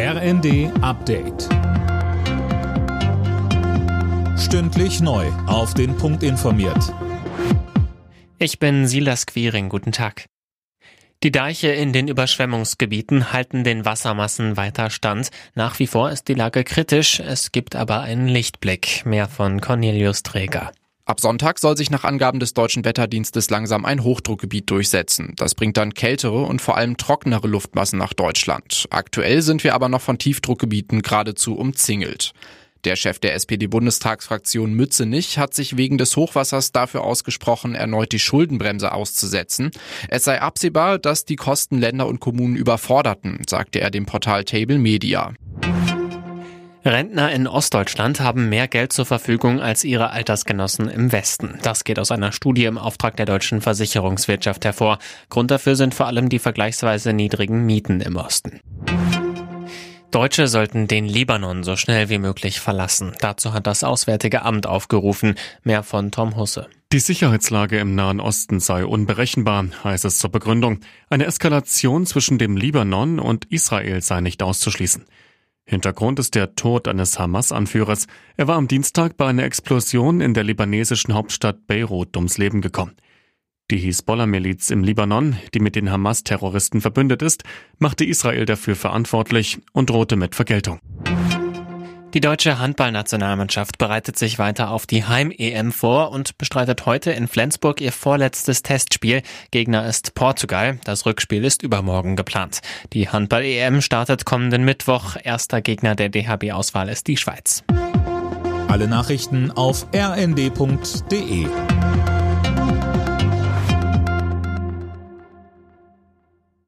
RND Update. Stündlich neu. Auf den Punkt informiert. Ich bin Silas Quiring. Guten Tag. Die Deiche in den Überschwemmungsgebieten halten den Wassermassen weiter stand. Nach wie vor ist die Lage kritisch. Es gibt aber einen Lichtblick. Mehr von Cornelius Träger. Ab Sonntag soll sich nach Angaben des deutschen Wetterdienstes langsam ein Hochdruckgebiet durchsetzen. Das bringt dann kältere und vor allem trockenere Luftmassen nach Deutschland. Aktuell sind wir aber noch von Tiefdruckgebieten geradezu umzingelt. Der Chef der SPD-Bundestagsfraktion Mützenich hat sich wegen des Hochwassers dafür ausgesprochen, erneut die Schuldenbremse auszusetzen. Es sei absehbar, dass die Kosten Länder und Kommunen überforderten, sagte er dem Portal Table Media. Rentner in Ostdeutschland haben mehr Geld zur Verfügung als ihre Altersgenossen im Westen. Das geht aus einer Studie im Auftrag der deutschen Versicherungswirtschaft hervor. Grund dafür sind vor allem die vergleichsweise niedrigen Mieten im Osten. Deutsche sollten den Libanon so schnell wie möglich verlassen. Dazu hat das Auswärtige Amt aufgerufen. Mehr von Tom Husse. Die Sicherheitslage im Nahen Osten sei unberechenbar, heißt es zur Begründung. Eine Eskalation zwischen dem Libanon und Israel sei nicht auszuschließen. Hintergrund ist der Tod eines Hamas-Anführers. Er war am Dienstag bei einer Explosion in der libanesischen Hauptstadt Beirut ums Leben gekommen. Die Hisbollah-Miliz im Libanon, die mit den Hamas-Terroristen verbündet ist, machte Israel dafür verantwortlich und drohte mit Vergeltung. Die deutsche Handballnationalmannschaft bereitet sich weiter auf die Heim-EM vor und bestreitet heute in Flensburg ihr vorletztes Testspiel. Gegner ist Portugal. Das Rückspiel ist übermorgen geplant. Die Handball-EM startet kommenden Mittwoch. Erster Gegner der DHB-Auswahl ist die Schweiz. Alle Nachrichten auf rnd.de